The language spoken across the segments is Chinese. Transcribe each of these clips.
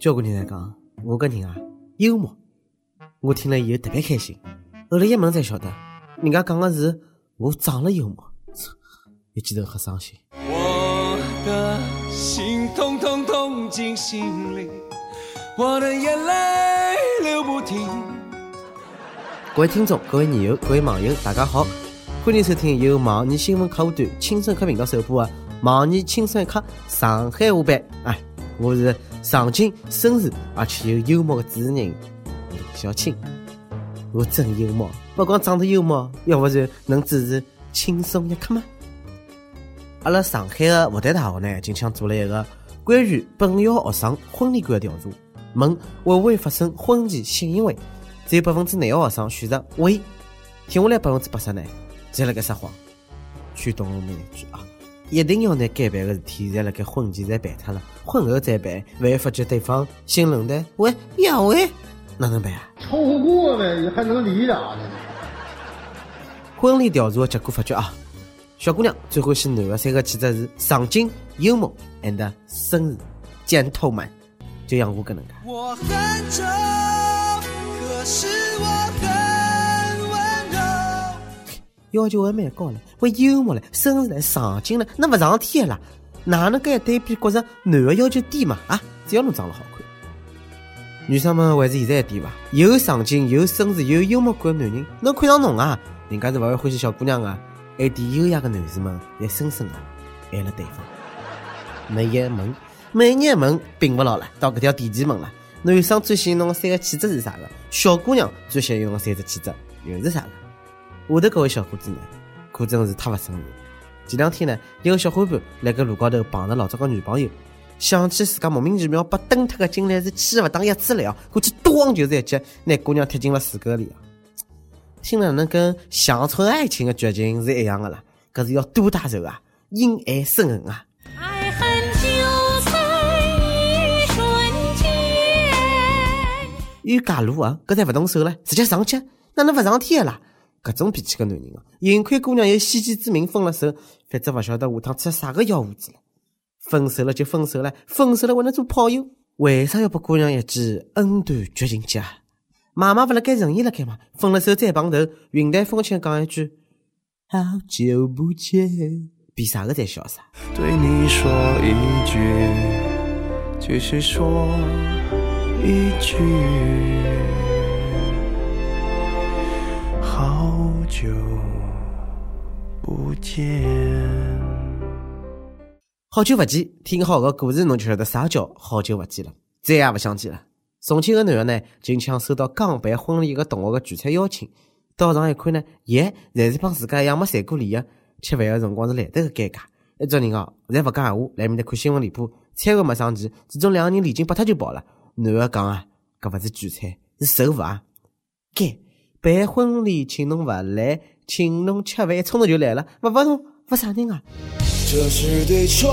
交关人在讲我搿人啊幽默，我听了以后特别开心。后来一问才晓得，人家讲的是我长了幽默，一记头很伤心。我的心痛痛痛进心里，我的眼泪流不停。各位听众、各位网友、各位网友，大家好，欢迎收听由网易新闻客户端轻松客频道首播的网易轻松一刻上海话版。哎，我是上进、绅士而且又幽默的主持人小青。我真幽默，不光长得幽默，要不然能主持轻松一刻吗？阿拉上海的复旦大学呢，近腔做了一个关于本校学生婚礼观的调查，问会不会发生婚前性行为。只有百分之廿个学生选择会，听下来百分之八十呢，侪辣盖撒谎。劝懂我们一句啊，一定要拿该办的事体，在辣盖婚前侪办脱了，婚后再办，万一发觉对方性冷淡，喂，要喂，哪能办啊？凑合过呗，还能离咋的？婚礼调查的结果发觉啊，小姑娘最欢喜男的三个气质是上进、幽默 and 绅士、gentleman，就像我搿能介。我很丑。可是我要求还蛮高了，还幽默了，绅士了，上进了，那勿上天了？哪能搿一对比觉着男的要求低嘛？啊，只要侬长得好看。女生们还是现在一点伐？有上进有绅士，有幽默感的男人，能看上侬啊？人家是勿会欢喜小姑娘啊？爱点优雅的男士们，也深深的爱了对方。每一问，每一问并勿牢了，到搿条第几问了？男生最吸引侬的三个气质是啥个？小姑娘最吸引侬的三个气质又是啥个？下头各位小伙子呢，可真是太勿顺利。前两天呢，一个小伙伴辣盖路高头碰着老早个女朋友，想起自家莫名其妙被蹬脱个经历是气勿打一处来哦，过去咣就是一脚，拿姑娘踢进了水沟里啊！听了能跟乡村爱情的剧情是一样的啦，可是要多大仇啊，因爱生恨啊！有假路啊！搿才勿动手了，直接上去，哪能勿上天啦？搿种脾气个男人啊，幸亏姑娘有先见之明分了手，否则勿晓得下趟出啥个幺蛾子了。分手了就分手了，分手了还能做炮友？为啥要拨姑娘一记恩断绝情剑？妈妈勿辣盖，仁义辣盖吗？分了手再碰头，云淡风轻讲一句好久不见，比啥个侪潇洒。对你说一句，就是说。一句好久不见，好久不见，听好个故事，侬就晓得啥叫好久不见了。再也不想见了。重庆个男的呢，近腔收到刚办婚礼个同学个聚餐邀请，到场一看呢，耶，侪是帮自家一样没传过礼个，吃饭个辰光是来得个尴尬。一桌人哦，侪勿讲闲话，来面搭看新闻联播，菜还没上齐，其中两个人礼金拨脱就跑了。男的讲啊，搿勿是聚餐，是受罚啊！该办婚礼请侬勿来，请侬吃饭冲动就来了，勿勿侬罚啥人啊？这是对冲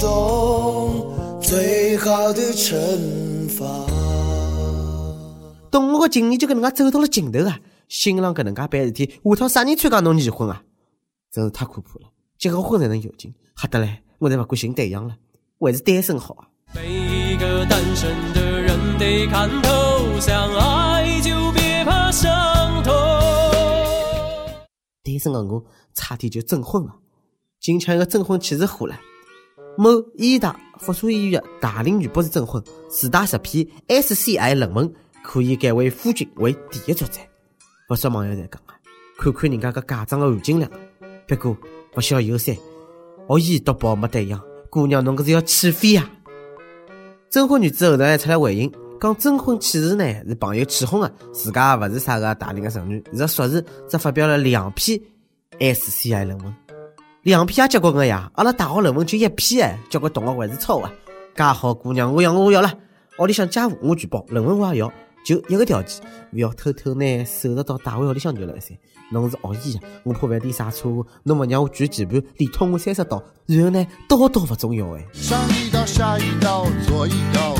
动最好的惩罚。同学个情谊就搿能介走到了尽头啊！新郎搿能介办事体，下趟啥人参加侬离婚啊？真是太可怕了！结个婚才能有劲，吓得嘞，我才勿敢寻对象了，还是单身好啊！每一个单身的人得看透，相爱就伤痛。单身的我差点就征婚了，今抢一个征婚启事火了。某医大附属医院的大龄女博士证婚，自带十篇 SCI 论文，可以改为夫君为第一作者。不少网友在讲啊，看看人家个嫁妆的含金量。不过不需要友善，学医读博没对象，姑娘侬可是要起飞啊！征婚女子后头还出来回应，讲征婚启事呢是朋友起哄的，自家也勿是啥个大龄的剩女，是硕士只发表了两篇 SCI 论文，两篇也结棍个呀！阿拉大学论文就一篇哎，交关同学还是抄啊！介好姑娘，我要我要了，屋里向家务我全包，论文我也要，就一个条件，不要偷偷拿收入到大学屋里向就来噻。侬是学医的，我怕万点啥错，侬勿让我举键盘，连捅我三十刀，然后呢，刀刀勿重要哎。上一刀，下一刀，左一刀，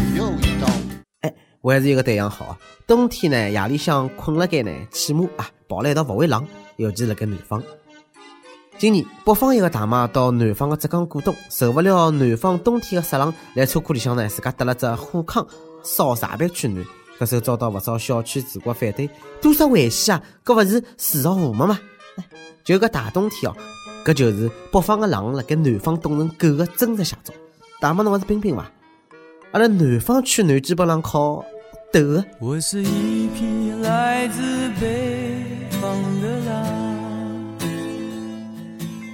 我还是一个对象好啊。冬天呢，夜里向困了该呢，起码啊，抱了一道勿会冷，尤其辣盖南方。今年北方一个大妈到南方的浙江过冬，受不了南方冬天的湿冷，来车库里向呢，自家搭了只火炕，烧茶饭取暖。搿时候遭到勿少小区住户反对，多少危险啊！搿勿是树木和睦吗？就搿大冬天哦，搿就是北方的冷辣盖南方冻成狗的真实写照。大妈侬勿是冰冰伐？阿拉南方取暖基本上靠我是一匹来自北方的狼。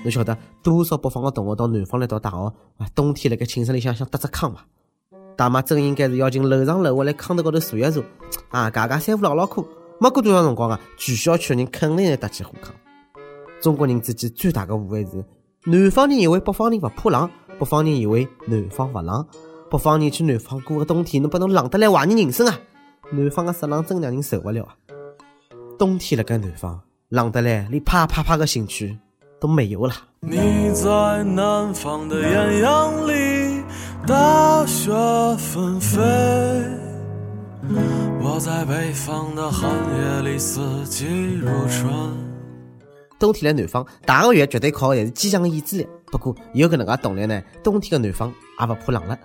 侬晓得多少北方的同学到南方来读大学啊？冬天辣盖寝室里向想搭只炕伐？大妈真应该是要进楼上楼下来炕头高头坐一坐啊，家家三胡唠唠嗑。没过多少辰光啊，全小区的人肯定来搭起火炕。中国人之间最大的误会是，南方人以为北方人勿怕冷，北方人以为南方勿冷。北方人去南方过个冬天，侬把侬冷得来怀疑人生啊！南方个湿冷真让人受不了啊！冬天辣盖南方冷得来，连啪啪啪个兴趣都没有了。你在南方的艳阳里，大雪纷飞；我在北方的寒夜里，四季如春。冬天来南方，大个月绝对靠的还是坚强的意志力。不过有搿能介动力呢，冬天的南方也勿怕冷了。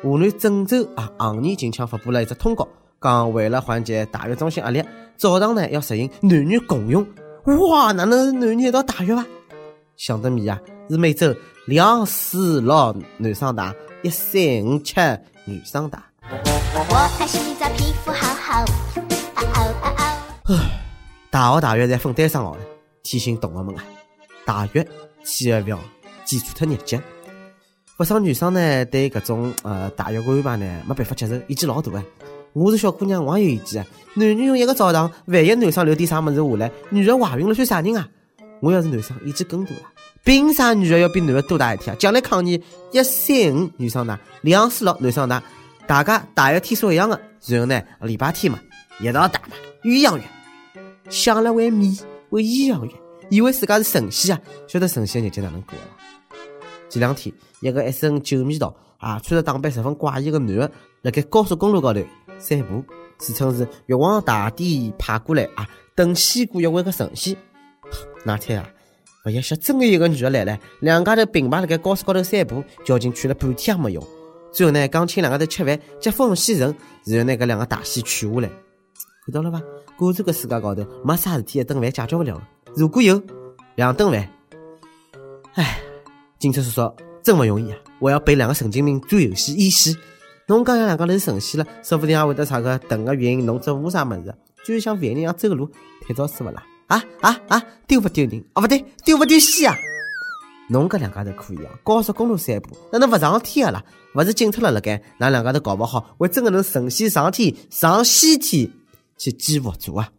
河南郑州啊，行年近腔发布了一只通告，讲为了缓解大浴中心压力，澡堂呢要实行男女共用。哇，哪能是男女一道洗浴伐？想得美啊！是每周两四六男生打，一三五七女生打。我爱洗澡，皮肤好好。嗷嗷嗷嗷。大学大浴侪分单双号了，提醒同学们啊，大浴千万不要记错特日节。不少女生呢，对搿种呃大浴安排呢没办法接受，意见老大哎。我是小姑娘，我也有意见啊。男女用一个澡堂，万一男生留点啥物事下来，女的怀孕了算啥人啊？我要是男生，意见更大了。凭啥女的要比男的多打一天啊？将来抗议一三五女生打，两四六男生打，大家大浴天数一样的，然后呢礼拜天嘛一道打嘛，鸳鸯浴。想了为米，为鸳鸯浴，以为自家是神仙啊？晓得神仙的日节哪能过了？前两天，一个一身酒味道啊，穿着打扮十分怪异的男的，辣盖高速公路高头散步，自称是玉皇大帝派过来啊，等仙过一回的神仙。哪天啊，勿一想真有个女的来了，两家头并排辣盖高速高头散步，交警劝了半天也没用。最后呢，讲请两家头吃饭，接风洗尘，然后呢，搿两个大仙劝下来。看到了伐？果然搿世界高头没啥事体一顿饭解决勿了。如果有两顿饭，唉，警察叔叔真勿容易啊！我要陪两个神经病做游戏演戏。侬讲两两家头是神仙了，说不定还会得啥个腾个云，弄只雾啥物事，居然像凡人一样走路，太早死勿啦？啊啊啊！丢不丢人？哦，勿对，丢不丢戏啊？侬搿两家头可以啊，高速公路散步，哪能勿上天啊啦？勿是警察了辣盖，㑚两家头搞勿好会真个能神仙上天，上西天去见佛祖啊！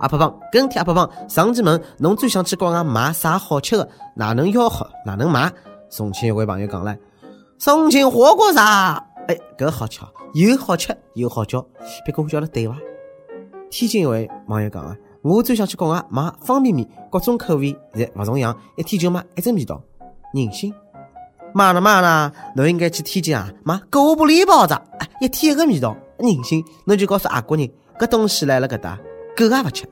阿胖胖，跟帖阿胖胖，上期问侬最想去国外买啥好吃的？哪能吆喝？哪能买？重庆一位朋友讲了，重庆火锅啥？哎，搿好吃，又好吃又好叫，别个我叫了对伐？天津一位网友讲啊，我最想去国外买方便面，各种口味侪勿重样，一天就买一只味道，人心。买了买了，侬应该去天津啊买狗不理包子，哎，一天一个味道，人心。侬就告诉外国人，搿东西来了搿搭，狗也勿吃。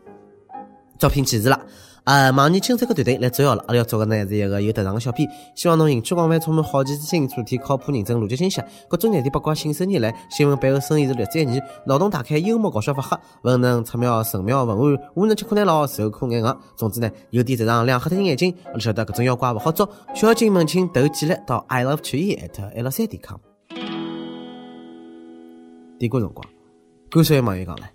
招聘启事了，呃，盲人青山个团队来招摇了。阿拉要做个呢是一个有特长的小编，希望侬兴趣广泛，充满好奇心，主题靠谱认真，逻辑清晰，各种热点八卦信手拈来，新闻背后深意是略知一二，脑洞大开，幽默搞笑发黑，文能出妙神妙文案，武能吃苦耐劳，受苦眼硬。总之呢，有点特长，亮瞎脱人眼睛。阿拉晓得搿种妖怪勿好捉，小金们请投简历到 i love 曲艺 at l 三点 com。点歌辰光，感谢网友讲了。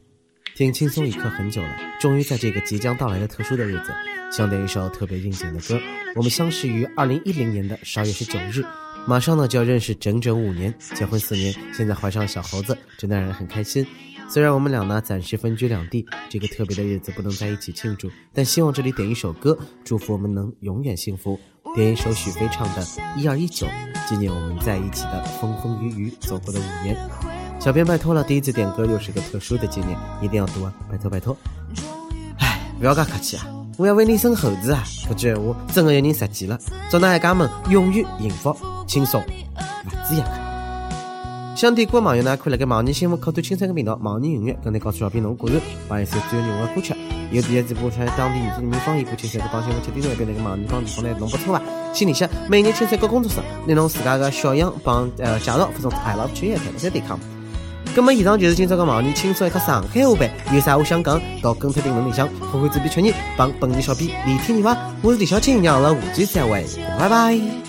听轻松一刻很久了，终于在这个即将到来的特殊的日子，想点一首特别应景的歌。我们相识于二零一零年的十二月十九日，马上呢就要认识整整五年，结婚四年，现在怀上小猴子，真的让人很开心。虽然我们俩呢暂时分居两地，这个特别的日子不能在一起庆祝，但希望这里点一首歌，祝福我们能永远幸福。点一首许飞唱的《一二一九》，纪念我们在一起的风风雨雨走过的五年。小编拜托了，第一次点歌又是个特殊的纪念，一定要读啊！拜托拜托。唉，不要噶客气啊！我要为你生猴子啊！搿句闲话真的有人实践了。祝大家们永远幸福、轻松、勿止一个。想点歌的网友呢，可以辣盖网易新闻客户端青山个频道网易音乐跟你告诉小编侬故事，帮一首最有内容的歌曲。有第一次播出当地原住民方言歌青山个帮新闻七点钟一边那个网易帮地方来侬不错伐？请联系每日青山各工作室，拿侬自家个小样帮呃介绍发送 i love 九一台三点 com。咁么以上就是今朝个网易轻松一刻上海话版，有啥话想讲，到跟帖评论里向，花花嘴皮确认帮本地小编连天电话，我是李小青，让阿拉下期再会，拜拜。